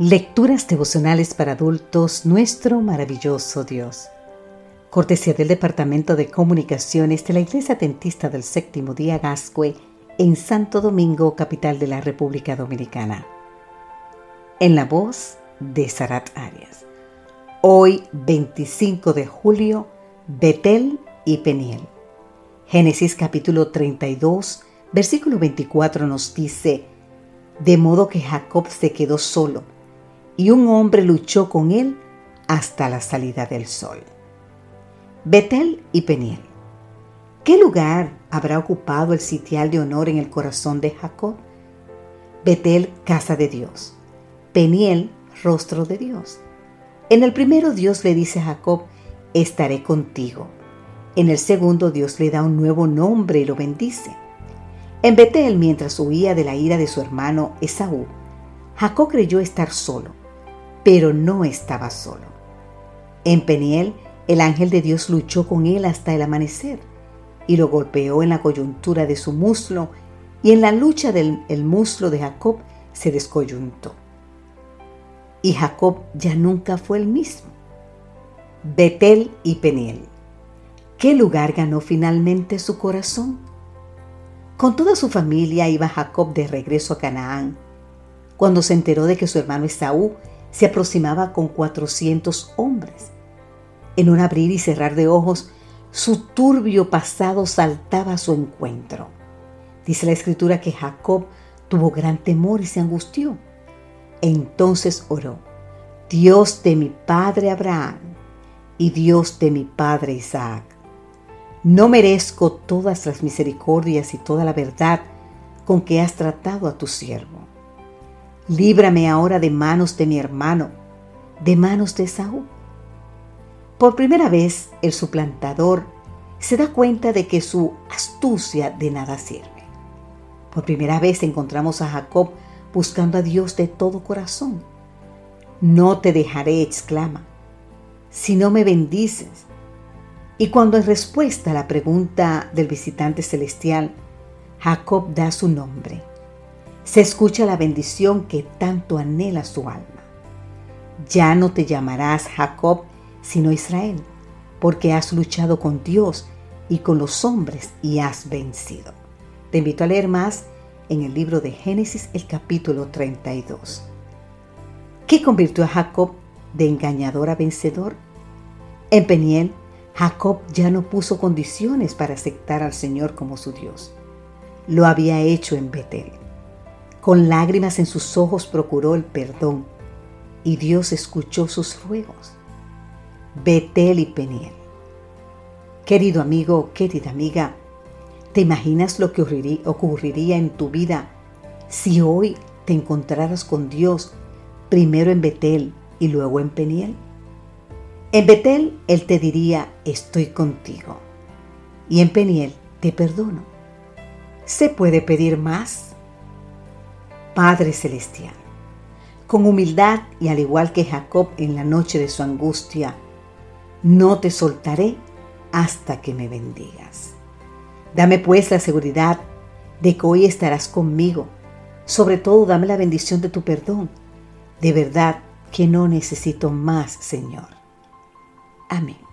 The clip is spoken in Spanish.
Lecturas devocionales para adultos, nuestro maravilloso Dios. Cortesía del Departamento de Comunicaciones de la Iglesia Dentista del Séptimo Día Gascue en Santo Domingo, capital de la República Dominicana. En la voz de Sarat Arias. Hoy, 25 de julio, Betel y Peniel. Génesis capítulo 32, versículo 24 nos dice, de modo que Jacob se quedó solo y un hombre luchó con él hasta la salida del sol. Betel y Peniel. ¿Qué lugar habrá ocupado el sitial de honor en el corazón de Jacob? Betel, casa de Dios. Peniel, rostro de Dios. En el primero Dios le dice a Jacob, estaré contigo. En el segundo Dios le da un nuevo nombre y lo bendice. En Betel, mientras huía de la ira de su hermano Esaú, Jacob creyó estar solo pero no estaba solo. En Peniel, el ángel de Dios luchó con él hasta el amanecer y lo golpeó en la coyuntura de su muslo y en la lucha del muslo de Jacob se descoyuntó. Y Jacob ya nunca fue el mismo. Betel y Peniel. ¿Qué lugar ganó finalmente su corazón? Con toda su familia iba Jacob de regreso a Canaán, cuando se enteró de que su hermano Esaú se aproximaba con 400 hombres. En un abrir y cerrar de ojos, su turbio pasado saltaba a su encuentro. Dice la escritura que Jacob tuvo gran temor y se angustió. Entonces oró, Dios de mi padre Abraham y Dios de mi padre Isaac. No merezco todas las misericordias y toda la verdad con que has tratado a tu siervo líbrame ahora de manos de mi hermano, de manos de Saúl. Por primera vez el suplantador se da cuenta de que su astucia de nada sirve. Por primera vez encontramos a Jacob buscando a Dios de todo corazón. No te dejaré, exclama, si no me bendices. Y cuando en respuesta a la pregunta del visitante celestial, Jacob da su nombre, se escucha la bendición que tanto anhela su alma. Ya no te llamarás Jacob, sino Israel, porque has luchado con Dios y con los hombres y has vencido. Te invito a leer más en el libro de Génesis, el capítulo 32. ¿Qué convirtió a Jacob de engañador a vencedor? En Peniel, Jacob ya no puso condiciones para aceptar al Señor como su Dios. Lo había hecho en Betel. Con lágrimas en sus ojos procuró el perdón y Dios escuchó sus ruegos. Betel y Peniel. Querido amigo, querida amiga, ¿te imaginas lo que ocurriría en tu vida si hoy te encontraras con Dios primero en Betel y luego en Peniel? En Betel Él te diría, estoy contigo. Y en Peniel, te perdono. ¿Se puede pedir más? Padre Celestial. Con humildad y al igual que Jacob en la noche de su angustia, no te soltaré hasta que me bendigas. Dame pues la seguridad de que hoy estarás conmigo. Sobre todo dame la bendición de tu perdón. De verdad que no necesito más, Señor. Amén.